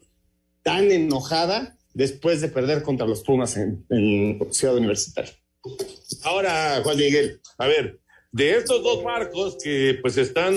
tan enojada después de perder contra los Pumas en, en Ciudad Universitaria. Ahora, Juan Miguel, a ver, de estos dos barcos que pues están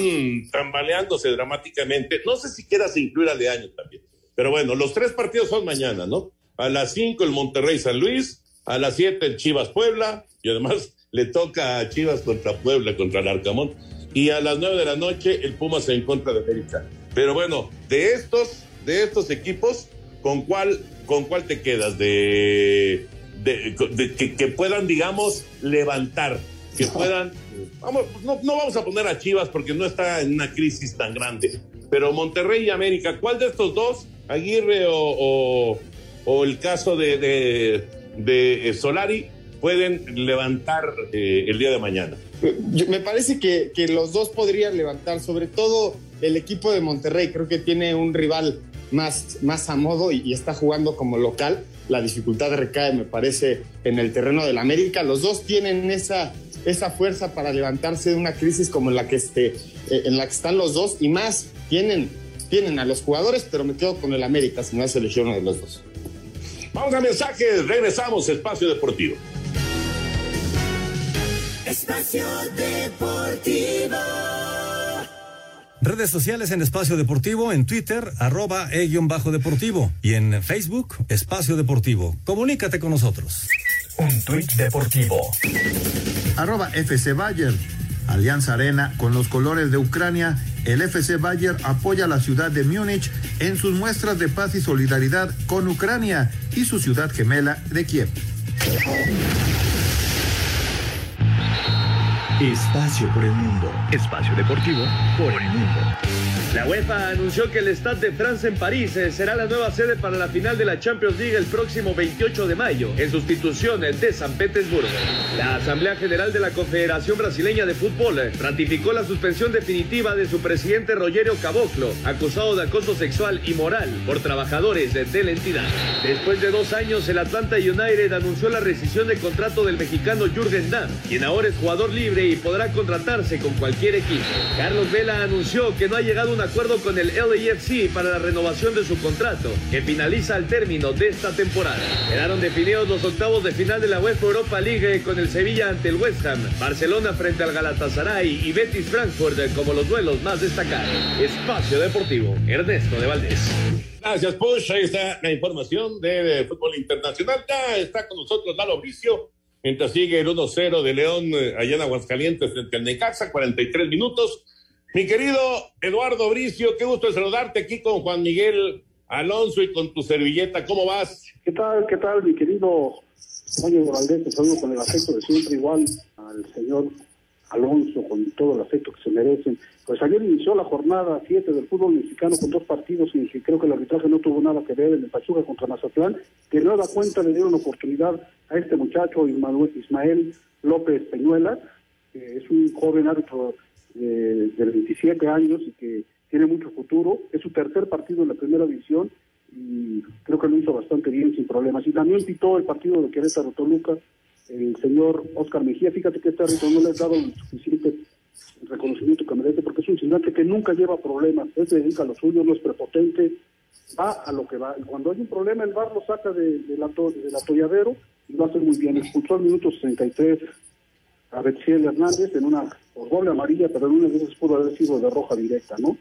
tambaleándose dramáticamente, no sé si quieras incluir al de año también, pero bueno, los tres partidos son mañana, ¿no? A las 5 el Monterrey San Luis, a las 7 el Chivas Puebla, y además le toca a Chivas contra Puebla, contra el Arcamón, y a las 9 de la noche el Pumas en contra de América. Pero bueno, de estos, de estos equipos, ¿con cuál, con cuál te quedas? De- que, que puedan, digamos, levantar, que puedan. Vamos, no, no vamos a poner a Chivas porque no está en una crisis tan grande, pero Monterrey y América, ¿cuál de estos dos, Aguirre o, o- o el caso de, de, de, eh, Solari, pueden levantar eh, el día de mañana? Me parece que, que los dos podrían levantar, sobre todo el equipo de Monterrey, creo que tiene un rival más, más a modo y, y está jugando como local. La dificultad recae, me parece, en el terreno del América. Los dos tienen esa, esa fuerza para levantarse de una crisis como en la que, este, eh, en la que están los dos y más. Tienen, tienen a los jugadores, pero me quedo con el América si no es elegir uno de los dos. Vamos a mensajes, regresamos, Espacio Deportivo. Espacio Deportivo. Redes sociales en Espacio Deportivo, en Twitter, arroba e-bajo deportivo y en Facebook, Espacio Deportivo. Comunícate con nosotros. Un tuit deportivo. Arroba FC Bayern. Alianza Arena con los colores de Ucrania. El FC Bayern apoya a la ciudad de Múnich en sus muestras de paz y solidaridad con Ucrania y su ciudad gemela de Kiev. Espacio por el mundo. Espacio deportivo por el mundo. La UEFA anunció que el Stade de France en París eh, será la nueva sede para la final de la Champions League el próximo 28 de mayo, en sustitución eh, de San Petersburgo. La Asamblea General de la Confederación Brasileña de Fútbol eh, ratificó la suspensión definitiva de su presidente Rogerio Caboclo, acusado de acoso sexual y moral por trabajadores de la entidad. Después de dos años, el Atlanta United anunció la rescisión de contrato del mexicano Jürgen Damm, quien ahora es jugador libre y podrá contratarse con cualquier equipo. Carlos Vela anunció que no ha llegado a un acuerdo con el LAFC para la renovación de su contrato, que finaliza al término de esta temporada. Quedaron definidos los octavos de final de la UEFA Europa League con el Sevilla ante el West Ham, Barcelona frente al Galatasaray y Betis Frankfurt como los duelos más destacados. Espacio Deportivo, Ernesto de Valdés. Gracias, Push. Ahí está la información de, fútbol internacional. Ya está con nosotros Lalo Bricio, mientras sigue el 1-0 de León eh, allá en Aguascalientes frente al Necaxa, 43 minutos. Mi querido Eduardo Bricio, qué gusto saludarte aquí con Juan Miguel Alonso y con tu servilleta. ¿Cómo vas? ¿Qué tal, qué tal, mi querido Oye Valdés? Te saludo con el afecto de siempre, igual al señor Alonso, con todo el afecto que se merecen. Pues ayer inició la jornada 7 del fútbol mexicano con dos partidos que creo que el arbitraje no tuvo nada que ver en el Pachuca contra Mazatlán. De nueva cuenta le dieron oportunidad a este muchacho, Ismael López Peñuela, que es un joven árbitro de, de 27 años y que tiene mucho futuro. Es su tercer partido en la primera división y creo que lo hizo bastante bien, sin problemas. Y también pitó el partido de Querétaro Toluca, el señor Oscar Mejía. Fíjate que este árbitro no le ha dado el suficiente reconocimiento que merece porque es un gigante que nunca lleva problemas. Él se dedica a lo suyo, no es prepotente, va a lo que va. Cuando hay un problema, el bar lo saca de, ato- del atolladero y lo hace muy bien. Expulsó al minuto 63 a Betziel Hernández en una por doble amarilla, pero de esas pudo haber sido de roja directa, ¿no?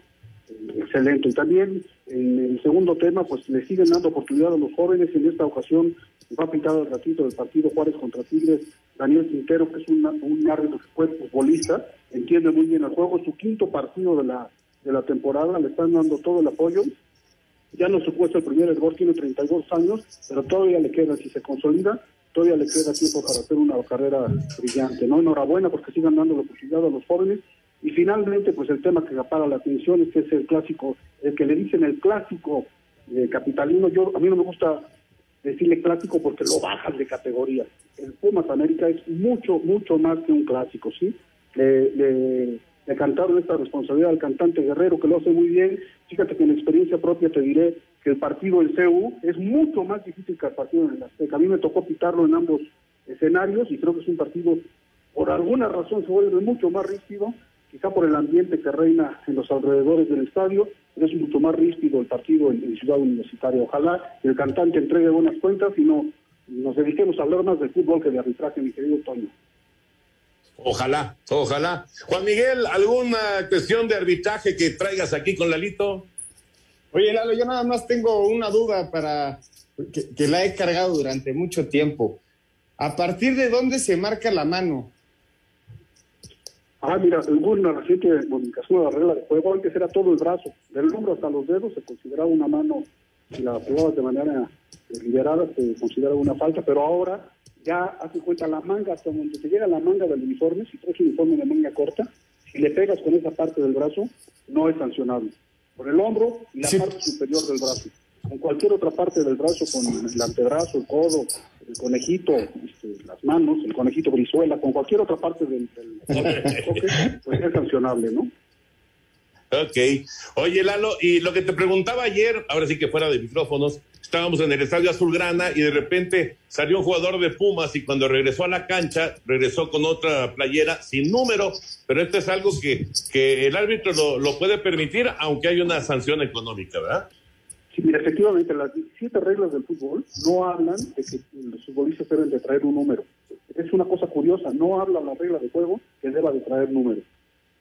Eh, Excelente. Y también en el segundo tema, pues le siguen dando oportunidad a los jóvenes. En esta ocasión va a pintar al ratito del partido Juárez contra Tigres, Daniel Quintero, que es un árbitro que fue futbolista, entiende muy bien el juego, su quinto partido de la, de la temporada, le están dando todo el apoyo. Ya no se puesto el primer error, tiene 32 años, pero todavía le queda, si se consolida, todavía le queda tiempo para hacer una carrera brillante, ¿no? Enhorabuena porque sigan dando la oportunidad a los jóvenes. Y finalmente, pues el tema que para la atención es que es el clásico, el que le dicen el clásico eh, capitalino. Yo, a mí no me gusta decirle clásico porque lo bajan de categoría. El Pumas América es mucho, mucho más que un clásico, ¿sí? Le, le, le cantaron esta responsabilidad al cantante Guerrero, que lo hace muy bien. Fíjate que en experiencia propia te diré que el partido en CU es mucho más difícil que el partido en el Azteca. A mí me tocó pitarlo en ambos escenarios y creo que es un partido, por alguna razón, se vuelve mucho más rígido, quizá por el ambiente que reina en los alrededores del estadio, pero es mucho más rígido el partido en, en Ciudad Universitaria. Ojalá el cantante entregue buenas cuentas y no nos dediquemos a hablar más de fútbol que de arbitraje, mi querido Toño. Ojalá, ojalá. Juan Miguel, ¿alguna cuestión de arbitraje que traigas aquí con Lalito? Oye, Lalo, yo nada más tengo una duda para que, la he cargado durante mucho tiempo. ¿A partir de dónde se marca la mano? Ah, mira, hubo una reciente modificación de la regla de juego. Antes era todo el brazo, del hombro hasta los dedos se consideraba una mano, si la jugabas de manera deliberada se consideraba una falta, pero ahora ya hace cuenta la manga, hasta donde te llega la manga del uniforme, si traes un uniforme de manga corta, si le pegas con esa parte del brazo, no es sancionable. Por el hombro y la parte superior del brazo. Con cualquier otra parte del brazo, con el antebrazo, el codo, el conejito, este, las manos, el conejito brizuela, con cualquier otra parte del, del toque, pues es sancionable, ¿no? Ok. Oye, Lalo, y lo que te preguntaba ayer, ahora sí que fuera de micrófonos, estábamos en el Estadio Azulgrana y de repente salió un jugador de Pumas y cuando regresó a la cancha, regresó con otra playera sin número, pero esto es algo que, que el árbitro lo, lo puede permitir, aunque hay una sanción económica, ¿verdad? Sí, mira, efectivamente, las 17 reglas del fútbol no hablan de que los futbolistas deben de traer un número. Es una cosa curiosa, no habla la regla de juego que deba de traer número.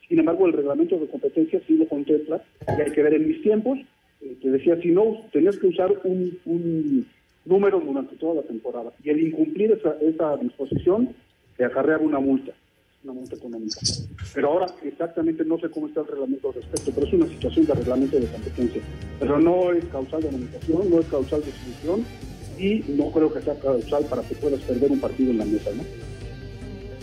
Sin embargo, el reglamento de competencia sí lo contempla y hay que ver en mis tiempos, te decía, si no, tenías que usar un, un número durante toda la temporada. Y el incumplir esa, esa disposición te acarreaba una multa, una multa económica. Pero ahora exactamente no sé cómo está el reglamento al respecto, pero es una situación de reglamento de competencia. Pero no es causal de amonestación, no es causal de solución y no creo que sea causal para que puedas perder un partido en la mesa, ¿no?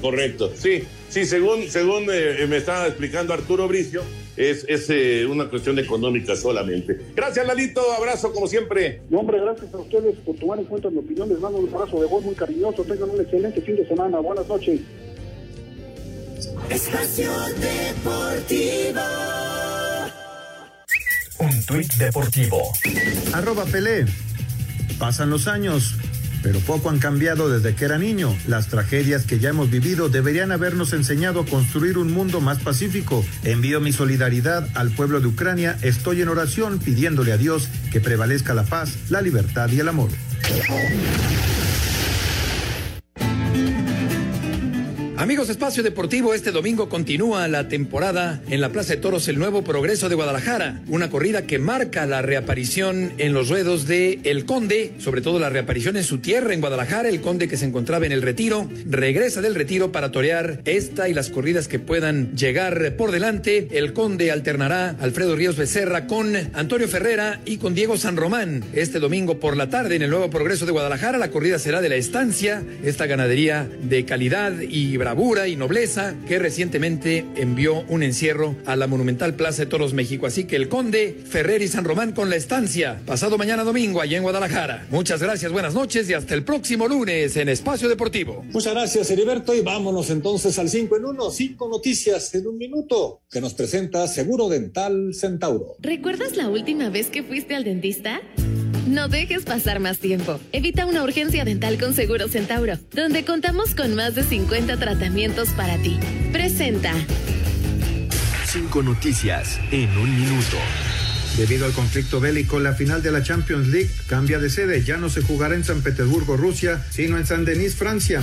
Correcto, sí, sí, según, según eh, me estaba explicando Arturo Bricio, es, es eh, una cuestión económica solamente. Gracias, Lalito, abrazo como siempre. No, hombre, gracias a ustedes por tomar en cuenta mi opinión. Les mando un abrazo de voz muy cariñoso. Tengan un excelente fin de semana. Buenas noches. Espacio Deportivo. Un tuit deportivo. Arroba Pelé. Pasan los años, pero poco han cambiado desde que era niño. Las tragedias que ya hemos vivido deberían habernos enseñado a construir un mundo más pacífico. Envío mi solidaridad al pueblo de Ucrania. Estoy en oración pidiéndole a Dios que prevalezca la paz, la libertad y el amor. Amigos Espacio Deportivo, este domingo continúa la temporada en la Plaza de Toros El Nuevo Progreso de Guadalajara, una corrida que marca la reaparición en los ruedos de El Conde, sobre todo la reaparición en su tierra en Guadalajara, el Conde que se encontraba en el retiro, regresa del retiro para torear esta y las corridas que puedan llegar por delante. El Conde alternará Alfredo Ríos Becerra con Antonio Ferrera y con Diego San Román. Este domingo por la tarde en el Nuevo Progreso de Guadalajara, la corrida será de la estancia, esta ganadería de calidad y bravura y nobleza que recientemente envió un encierro a la monumental Plaza de Toros México. Así que el Conde, Ferrer y San Román con la estancia, pasado mañana domingo allá en Guadalajara. Muchas gracias, buenas noches y hasta el próximo lunes en Espacio Deportivo. Muchas gracias, Heriberto, y vámonos entonces al 5 en 1, 5 noticias en un minuto, que nos presenta Seguro Dental Centauro. ¿Recuerdas la última vez que fuiste al dentista? No dejes pasar más tiempo. Evita una urgencia dental con Seguro Centauro, donde contamos con más de 50 tratamientos para ti. Presenta. Cinco noticias en un minuto. Debido al conflicto bélico, la final de la Champions League cambia de sede. Ya no se jugará en San Petersburgo, Rusia, sino en San Denis, Francia.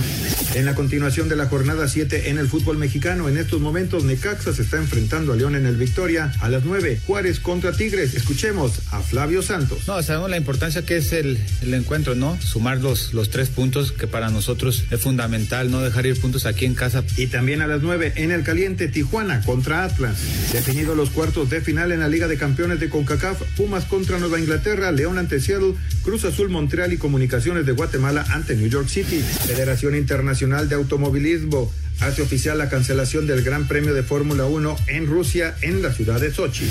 En la continuación de la jornada 7 en el fútbol mexicano, en estos momentos Necaxa se está enfrentando a León en el Victoria. A las 9, Juárez contra Tigres. Escuchemos a Flavio Santos. No, sabemos la importancia que es el, el encuentro, ¿no? Sumar los, los tres puntos, que para nosotros es fundamental, no dejar ir puntos aquí en casa. Y también a las 9 en el caliente Tijuana contra Atlas. Definido los cuartos de final en la Liga de Campeones de CONCACAF, Pumas contra Nueva Inglaterra, León ante Seattle, Cruz Azul Montreal y Comunicaciones de Guatemala ante New York City. Federación Internacional de Automovilismo hace oficial la cancelación del Gran Premio de Fórmula 1 en Rusia en la ciudad de Sochi.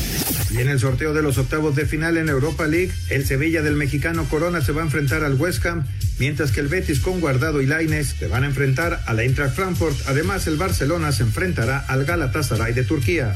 Y en el sorteo de los octavos de final en Europa League, el Sevilla del mexicano Corona se va a enfrentar al West Ham, mientras que el Betis con Guardado y Laines se van a enfrentar a la Eintracht Frankfurt. Además, el Barcelona se enfrentará al Galatasaray de Turquía.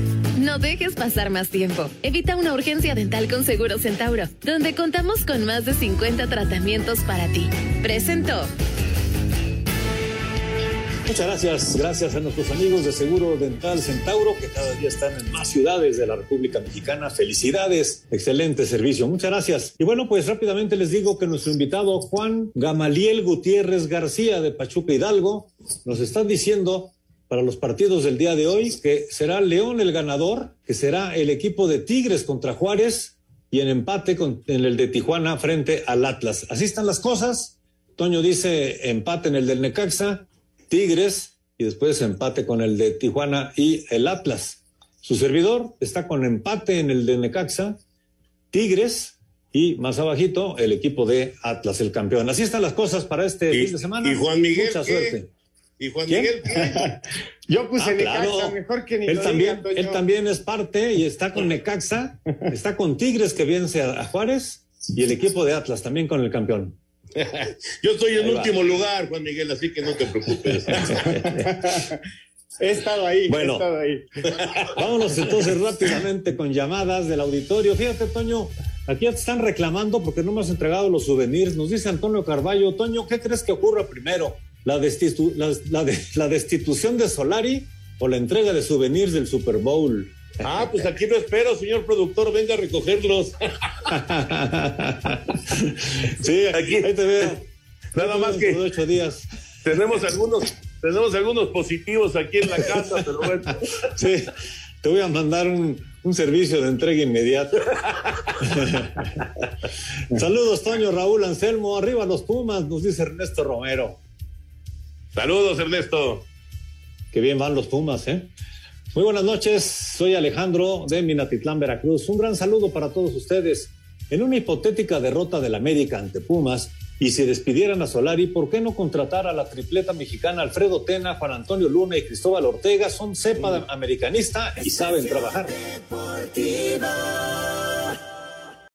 No dejes pasar más tiempo. Evita una urgencia dental con Seguro Centauro, donde contamos con más de 50 tratamientos para ti. Presento. Muchas gracias, gracias a nuestros amigos de Seguro Dental Centauro que cada día están en más ciudades de la República Mexicana. Felicidades, excelente servicio, muchas gracias. Y bueno, pues rápidamente les digo que nuestro invitado Juan Gamaliel Gutiérrez García de Pachuca Hidalgo nos está diciendo para los partidos del día de hoy, que será León el ganador, que será el equipo de Tigres contra Juárez y en empate con en el de Tijuana frente al Atlas. Así están las cosas. Toño dice empate en el del Necaxa, Tigres y después empate con el de Tijuana y el Atlas. Su servidor está con empate en el de Necaxa, Tigres y más abajito el equipo de Atlas, el campeón. Así están las cosas para este fin de semana. Y Juan Miguel, Mucha suerte. Y Juan ¿Quién? Miguel, Yo puse Ah, Necaxa, claro. mejor que ni él también, él también es parte y está con Necaxa, está con Tigres que vence a, a Juárez y el equipo de Atlas también con el campeón. Yo estoy en Ahí va. último lugar, Juan Miguel, así que no te preocupes. He estado ahí, Bueno. he estado ahí. Vámonos entonces rápidamente con llamadas del auditorio. Fíjate, Toño, aquí ya te están reclamando porque no me has entregado los souvenirs. Nos dice Antonio Carballo, Toño, ¿qué crees que ocurra primero? ¿La, destitu- la- la de- la destitución de Solari o la entrega de souvenirs del Super Bowl? Ah, pues aquí lo espero, señor productor, venga a recogerlos. sí, aquí ahí te veo. Nada más que ocho días. tenemos algunos, tenemos algunos positivos aquí en la casa, pero bueno. Sí, te voy a mandar un, un servicio de entrega inmediata. Saludos, Toño, Raúl, Anselmo. Arriba los Pumas, nos dice Ernesto Romero. Saludos, Ernesto. Qué bien van los Pumas, ¿eh? Muy buenas noches, soy Alejandro de Minatitlán, Veracruz. Un gran saludo para todos ustedes. En una hipotética derrota del América ante Pumas, y si despidieran a Solari, ¿por qué no contratar a la tripleta mexicana Alfredo Tena, Juan Antonio Luna y Cristóbal Ortega? Son cepa americanista y saben trabajar. Deportivo.